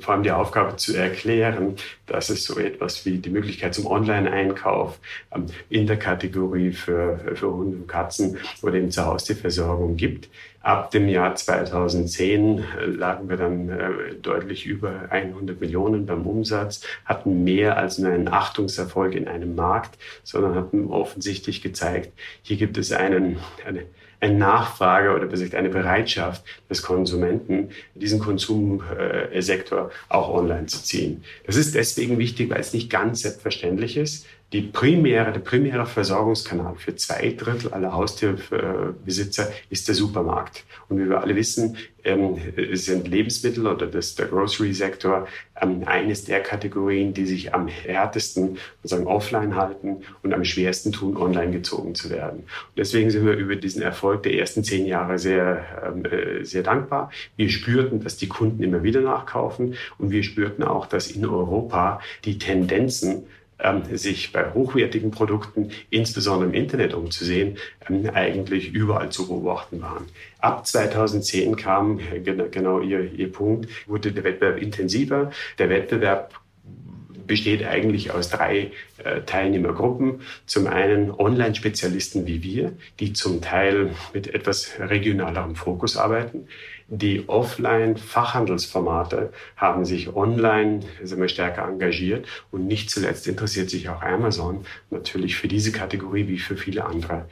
vor allem die Aufgabe zu erklären, dass es so etwas wie die Möglichkeit zum Online-Einkauf ähm, in der Kategorie für, für Hunde und Katzen oder eben zur Haustierversorgung gibt. Ab dem Jahr 2010 äh, lagen wir dann äh, deutlich über 100 Millionen beim Umsatz, hatten mehr als nur einen Achtungserfolg in einem Markt, sondern hatten offensichtlich gezeigt, hier gibt es einen, eine, eine Nachfrage oder besser eine Bereitschaft des Konsumenten, diesen Konsumsektor auch online zu ziehen. Das ist deswegen wichtig, weil es nicht ganz selbstverständlich ist, die primäre, der primäre Versorgungskanal für zwei Drittel aller Haustierbesitzer ist der Supermarkt. Und wie wir alle wissen, ähm, sind Lebensmittel oder das, der Grocery-Sektor ähm, eines der Kategorien, die sich am härtesten sozusagen offline halten und am schwersten tun, online gezogen zu werden. Und deswegen sind wir über diesen Erfolg der ersten zehn Jahre sehr, ähm, äh, sehr dankbar. Wir spürten, dass die Kunden immer wieder nachkaufen und wir spürten auch, dass in Europa die Tendenzen sich bei hochwertigen Produkten, insbesondere im Internet umzusehen, ähm, eigentlich überall zu beobachten waren. Ab 2010 kam, äh, genau, genau ihr, ihr Punkt, wurde der Wettbewerb intensiver. Der Wettbewerb besteht eigentlich aus drei äh, Teilnehmergruppen. Zum einen Online-Spezialisten wie wir, die zum Teil mit etwas regionalerem Fokus arbeiten. Die Offline-Fachhandelsformate haben sich online wir stärker engagiert. Und nicht zuletzt interessiert sich auch Amazon natürlich für diese Kategorie wie für viele andere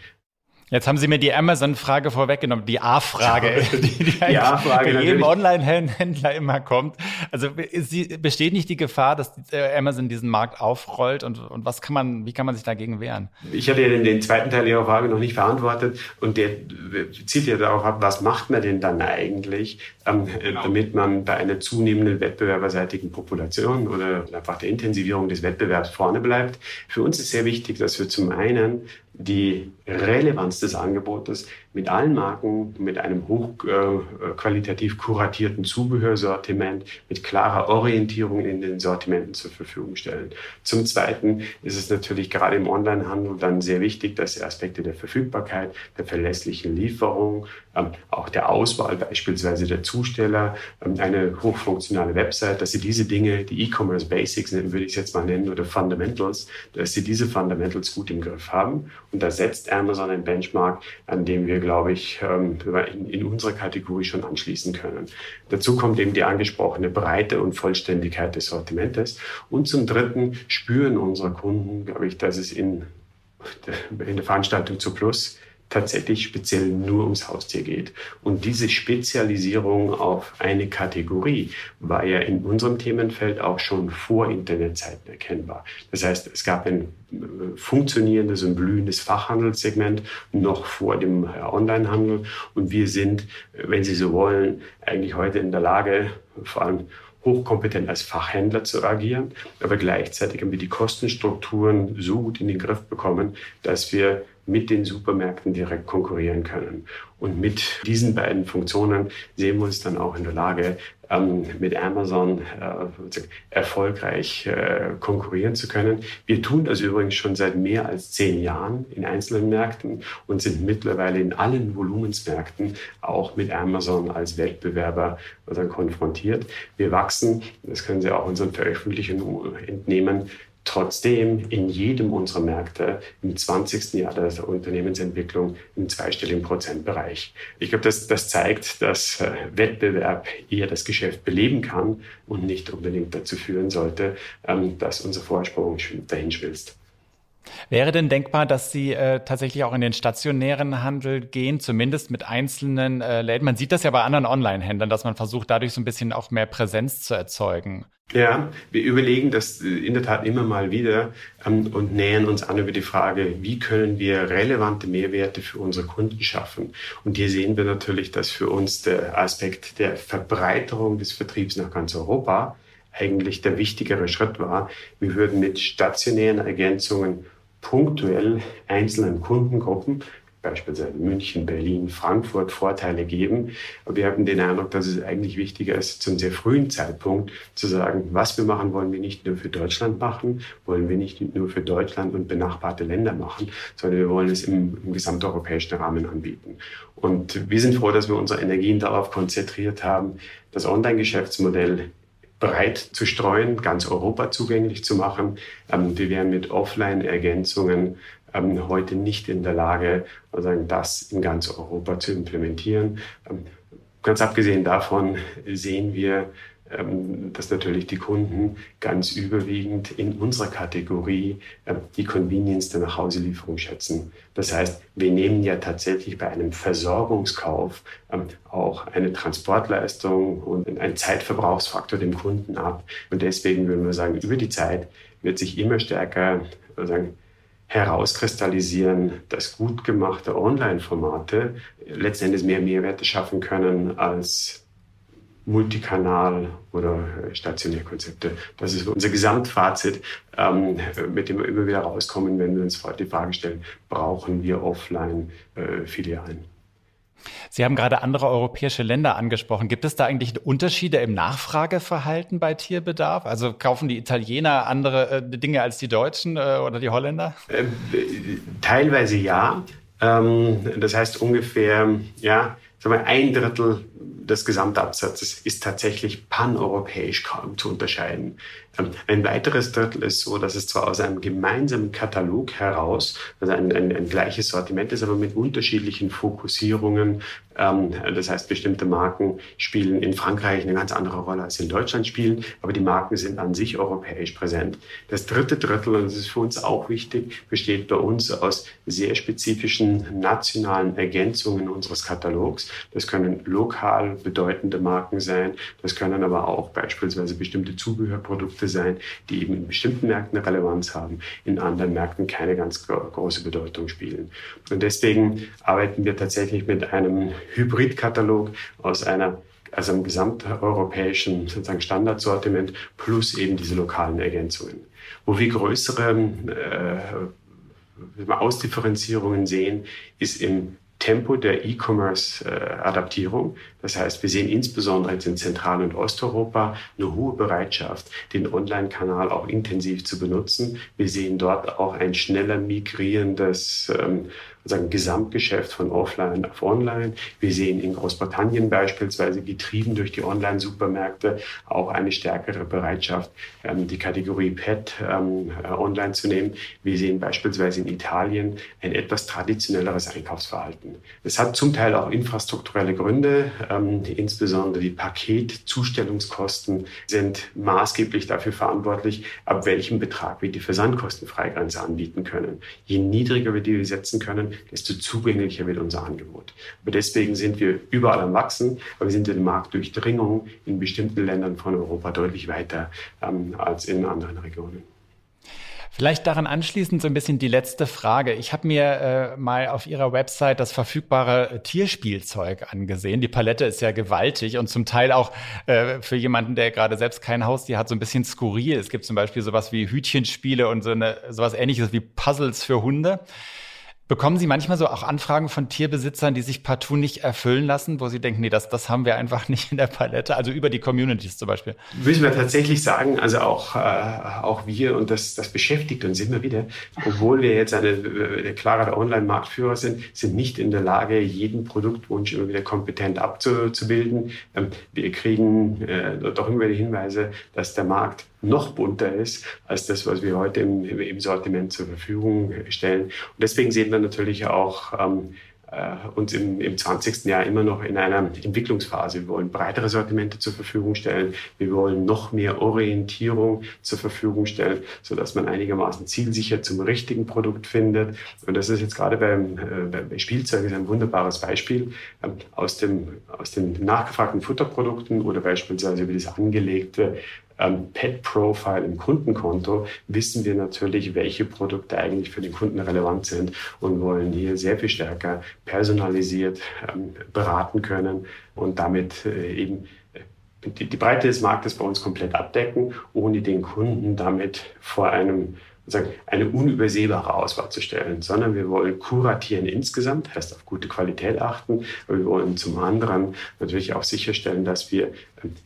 Jetzt haben Sie mir die Amazon-Frage vorweggenommen, die A-Frage, die, die, die A-Frage bei jedem Online-Händler immer kommt. Also sie, besteht nicht die Gefahr, dass äh, Amazon diesen Markt aufrollt und, und was kann man, wie kann man sich dagegen wehren? Ich hatte ja den, den zweiten Teil Ihrer Frage noch nicht beantwortet und der zielt ja darauf ab, was macht man denn dann eigentlich, ähm, genau. damit man bei einer zunehmenden wettbewerberseitigen Population oder einfach der Intensivierung des Wettbewerbs vorne bleibt. Für uns ist sehr wichtig, dass wir zum einen die Relevanz des Angebotes mit allen Marken, mit einem hochqualitativ äh, kuratierten Zubehörsortiment, mit klarer Orientierung in den Sortimenten zur Verfügung stellen. Zum Zweiten ist es natürlich gerade im Onlinehandel dann sehr wichtig, dass die Aspekte der Verfügbarkeit, der verlässlichen Lieferung, ähm, auch der Auswahl beispielsweise der Zusteller, ähm, eine hochfunktionale Website, dass sie diese Dinge, die E-Commerce Basics, würde ich es jetzt mal nennen, oder Fundamentals, dass sie diese Fundamentals gut im Griff haben. Und da setzt Amazon ein Benchmark, an dem wir, glaube ich, ähm, in, in unsere Kategorie schon anschließen können. Dazu kommt eben die angesprochene Breite und Vollständigkeit des Sortimentes. Und zum Dritten spüren unsere Kunden, glaube ich, dass es in, in der Veranstaltung zu Plus tatsächlich speziell nur ums Haustier geht. Und diese Spezialisierung auf eine Kategorie war ja in unserem Themenfeld auch schon vor Internetzeiten erkennbar. Das heißt, es gab ein äh, funktionierendes und blühendes Fachhandelssegment noch vor dem äh, Onlinehandel. Und wir sind, wenn Sie so wollen, eigentlich heute in der Lage, vor allem hochkompetent als Fachhändler zu agieren, aber gleichzeitig haben wir die Kostenstrukturen so gut in den Griff bekommen, dass wir mit den Supermärkten direkt konkurrieren können. Und mit diesen beiden Funktionen sehen wir uns dann auch in der Lage, ähm, mit Amazon äh, erfolgreich äh, konkurrieren zu können. Wir tun das übrigens schon seit mehr als zehn Jahren in einzelnen Märkten und sind mittlerweile in allen Volumensmärkten auch mit Amazon als Wettbewerber konfrontiert. Wir wachsen, das können Sie auch unseren Veröffentlichungen entnehmen, trotzdem in jedem unserer Märkte im 20. Jahr der Unternehmensentwicklung im zweistelligen Prozentbereich. Ich glaube, das, das zeigt, dass äh, Wettbewerb eher das Geschäft beleben kann und nicht unbedingt dazu führen sollte, ähm, dass unser Vorsprung dahin schwilzt. Wäre denn denkbar, dass Sie äh, tatsächlich auch in den stationären Handel gehen, zumindest mit einzelnen äh, Läden? Man sieht das ja bei anderen Online-Händlern, dass man versucht, dadurch so ein bisschen auch mehr Präsenz zu erzeugen. Ja, wir überlegen das in der Tat immer mal wieder ähm, und nähern uns an über die Frage, wie können wir relevante Mehrwerte für unsere Kunden schaffen. Und hier sehen wir natürlich, dass für uns der Aspekt der Verbreiterung des Vertriebs nach ganz Europa eigentlich der wichtigere Schritt war. Wir würden mit stationären Ergänzungen punktuell einzelnen Kundengruppen beispielsweise München, Berlin, Frankfurt Vorteile geben. Aber wir haben den Eindruck, dass es eigentlich wichtiger ist, zum sehr frühen Zeitpunkt zu sagen, was wir machen, wollen wir nicht nur für Deutschland machen, wollen wir nicht nur für Deutschland und benachbarte Länder machen, sondern wir wollen es im, im gesamteuropäischen Rahmen anbieten. Und wir sind froh, dass wir unsere Energien darauf konzentriert haben, das Online-Geschäftsmodell breit zu streuen, ganz Europa zugänglich zu machen. Ähm, wir werden mit Offline-Ergänzungen ähm, heute nicht in der Lage, das in ganz Europa zu implementieren. Ähm, ganz abgesehen davon sehen wir, dass natürlich die Kunden ganz überwiegend in unserer Kategorie ähm, die Convenience der Nachhauselieferung schätzen. Das heißt, wir nehmen ja tatsächlich bei einem Versorgungskauf ähm, auch eine Transportleistung und einen Zeitverbrauchsfaktor dem Kunden ab. Und deswegen würden wir sagen, über die Zeit wird sich immer stärker sagen, herauskristallisieren, dass gut gemachte Online-Formate letztendlich mehr Mehrwerte schaffen können als Multikanal oder stationäre Konzepte. Das ist unser Gesamtfazit, ähm, mit dem wir immer wieder rauskommen, wenn wir uns die Frage stellen, brauchen wir Offline-Filialen? Äh, Sie haben gerade andere europäische Länder angesprochen. Gibt es da eigentlich Unterschiede im Nachfrageverhalten bei Tierbedarf? Also kaufen die Italiener andere äh, Dinge als die Deutschen äh, oder die Holländer? Äh, teilweise ja. Ähm, das heißt ungefähr, ja, sagen wir, ein Drittel des Gesamtabsatzes ist tatsächlich paneuropäisch kaum zu unterscheiden. Ähm, ein weiteres Drittel ist so, dass es zwar aus einem gemeinsamen Katalog heraus, also ein, ein, ein gleiches Sortiment ist, aber mit unterschiedlichen Fokussierungen. Ähm, das heißt, bestimmte Marken spielen in Frankreich eine ganz andere Rolle als in Deutschland spielen, aber die Marken sind an sich europäisch präsent. Das dritte Drittel, und das ist für uns auch wichtig, besteht bei uns aus sehr spezifischen nationalen Ergänzungen unseres Katalogs. Das können lokal bedeutende Marken sein, das können aber auch beispielsweise bestimmte Zubehörprodukte Produkte sein, die eben in bestimmten Märkten Relevanz haben, in anderen Märkten keine ganz große Bedeutung spielen. Und deswegen arbeiten wir tatsächlich mit einem Hybridkatalog aus einer also einem gesamteuropäischen sozusagen Standardsortiment plus eben diese lokalen Ergänzungen. Wo wir größere äh, Ausdifferenzierungen sehen, ist im Tempo der E-Commerce-Adaptierung. Das heißt, wir sehen insbesondere jetzt in Zentral- und Osteuropa eine hohe Bereitschaft, den Online-Kanal auch intensiv zu benutzen. Wir sehen dort auch ein schneller migrierendes ähm, sozusagen Gesamtgeschäft von Offline auf Online. Wir sehen in Großbritannien beispielsweise, getrieben durch die Online-Supermärkte, auch eine stärkere Bereitschaft, ähm, die Kategorie Pet ähm, äh, online zu nehmen. Wir sehen beispielsweise in Italien ein etwas traditionelleres Einkaufsverhalten. Es hat zum Teil auch infrastrukturelle Gründe, ähm, insbesondere die Paketzustellungskosten sind maßgeblich dafür verantwortlich, ab welchem Betrag wir die Versandkostenfreigrenze anbieten können. Je niedriger wir die setzen können, desto zugänglicher wird unser Angebot. Aber deswegen sind wir überall am Wachsen, aber wir sind in der Marktdurchdringung in bestimmten Ländern von Europa deutlich weiter ähm, als in anderen Regionen. Vielleicht daran anschließend so ein bisschen die letzte Frage. Ich habe mir äh, mal auf Ihrer Website das verfügbare Tierspielzeug angesehen. Die Palette ist ja gewaltig und zum Teil auch äh, für jemanden, der gerade selbst kein Haustier hat, so ein bisschen skurril. Es gibt zum Beispiel sowas wie Hütchenspiele und so eine, sowas ähnliches wie Puzzles für Hunde. Bekommen Sie manchmal so auch Anfragen von Tierbesitzern, die sich partout nicht erfüllen lassen, wo Sie denken, nee, das, das haben wir einfach nicht in der Palette, also über die Communities zum Beispiel? Müssen wir tatsächlich sagen, also auch, äh, auch wir, und das, das beschäftigt uns immer wieder, obwohl wir jetzt eine, eine klare Online-Marktführer sind, sind nicht in der Lage, jeden Produktwunsch immer wieder kompetent abzubilden. Ähm, wir kriegen äh, doch immer wieder Hinweise, dass der Markt noch bunter ist als das, was wir heute im, im Sortiment zur Verfügung stellen. Und deswegen sehen wir natürlich auch ähm, äh, uns im, im 20. Jahr immer noch in einer Entwicklungsphase. Wir wollen breitere Sortimente zur Verfügung stellen. Wir wollen noch mehr Orientierung zur Verfügung stellen, sodass man einigermaßen zielsicher zum richtigen Produkt findet. Und das ist jetzt gerade beim, äh, bei Spielzeug ein wunderbares Beispiel ähm, aus, dem, aus den nachgefragten Futterprodukten oder beispielsweise über das angelegte ähm, Pet-Profile im Kundenkonto wissen wir natürlich, welche Produkte eigentlich für den Kunden relevant sind und wollen hier sehr viel stärker personalisiert ähm, beraten können und damit äh, eben äh, die, die Breite des Marktes bei uns komplett abdecken, ohne den Kunden damit vor einem sozusagen eine unübersehbare Auswahl zu stellen, sondern wir wollen kuratieren insgesamt, heißt auf gute Qualität achten, aber wir wollen zum anderen natürlich auch sicherstellen, dass wir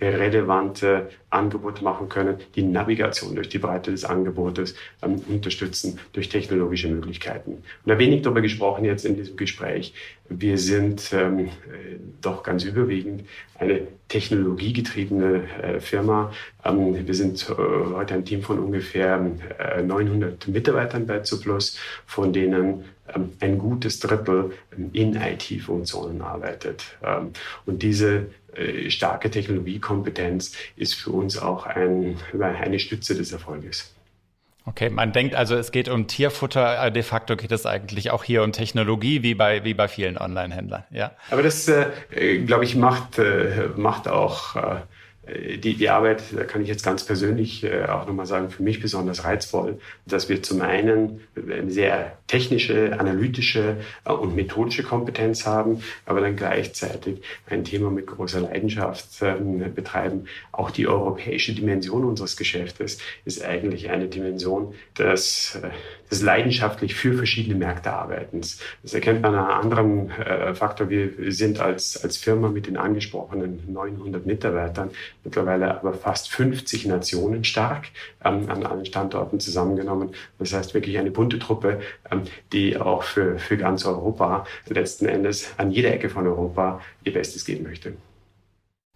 relevante Angebote machen können, die Navigation durch die Breite des Angebotes ähm, unterstützen durch technologische Möglichkeiten. Und da wenig darüber gesprochen jetzt in diesem Gespräch. Wir sind ähm, äh, doch ganz überwiegend eine technologiegetriebene äh, Firma. Ähm, wir sind äh, heute ein Team von ungefähr äh, 900 Mitarbeitern bei Zuplus, von denen ein gutes Drittel ähm, in IT-Funktionen arbeitet. Ähm, und diese äh, starke Technologiekompetenz ist für uns auch ein, eine Stütze des Erfolges. Okay, man denkt also, es geht um Tierfutter, äh, de facto geht es eigentlich auch hier um Technologie, wie bei, wie bei vielen Online-Händlern, ja. Aber das, äh, glaube ich, macht, äh, macht auch äh, äh, die, die Arbeit, da kann ich jetzt ganz persönlich äh, auch nochmal sagen, für mich besonders reizvoll, dass wir zum einen eine sehr technische, analytische äh, und methodische Kompetenz haben, aber dann gleichzeitig ein Thema mit großer Leidenschaft ähm, betreiben. Auch die europäische Dimension unseres Geschäftes ist eigentlich eine Dimension, dass des leidenschaftlich für verschiedene Märkte arbeitens. Das erkennt man an einem anderen äh, Faktor. Wir sind als, als Firma mit den angesprochenen 900 Mitarbeitern mittlerweile aber fast 50 Nationen stark ähm, an allen Standorten zusammengenommen. Das heißt wirklich eine bunte Truppe, ähm, die auch für, für ganz Europa letzten Endes an jeder Ecke von Europa ihr Bestes geben möchte.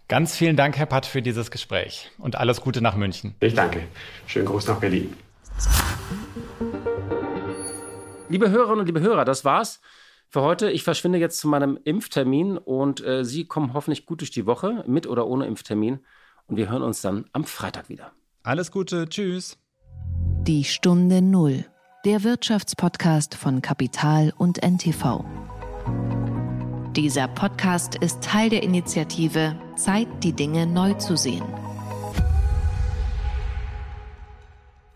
Ganz vielen Dank, Herr Patt, für dieses Gespräch und alles Gute nach München. Ich danke. Schönen Gruß nach Berlin. Liebe Hörerinnen und liebe Hörer, das war's für heute. Ich verschwinde jetzt zu meinem Impftermin und äh, Sie kommen hoffentlich gut durch die Woche, mit oder ohne Impftermin. Und wir hören uns dann am Freitag wieder. Alles Gute, tschüss. Die Stunde Null, der Wirtschaftspodcast von Kapital und NTV. Dieser Podcast ist Teil der Initiative Zeit, die Dinge neu zu sehen.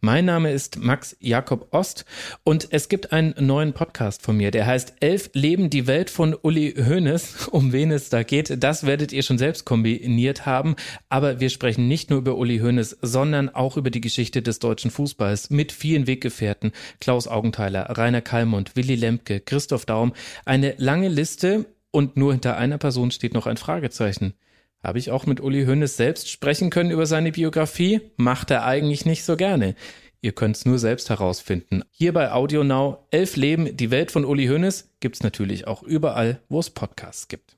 Mein Name ist Max Jakob Ost und es gibt einen neuen Podcast von mir, der heißt Elf Leben die Welt von Uli Hoeneß. Um wen es da geht, das werdet ihr schon selbst kombiniert haben. Aber wir sprechen nicht nur über Uli Hoeneß, sondern auch über die Geschichte des deutschen Fußballs mit vielen Weggefährten. Klaus Augenthaler, Rainer Kallmund, Willy Lemke, Christoph Daum. Eine lange Liste und nur hinter einer Person steht noch ein Fragezeichen. Habe ich auch mit Uli Hoeneß selbst sprechen können über seine Biografie? Macht er eigentlich nicht so gerne. Ihr könnt es nur selbst herausfinden. Hier bei Audio Now, Elf Leben, die Welt von Uli Hoeneß, gibt's natürlich auch überall, wo es Podcasts gibt.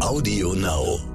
Audio Now.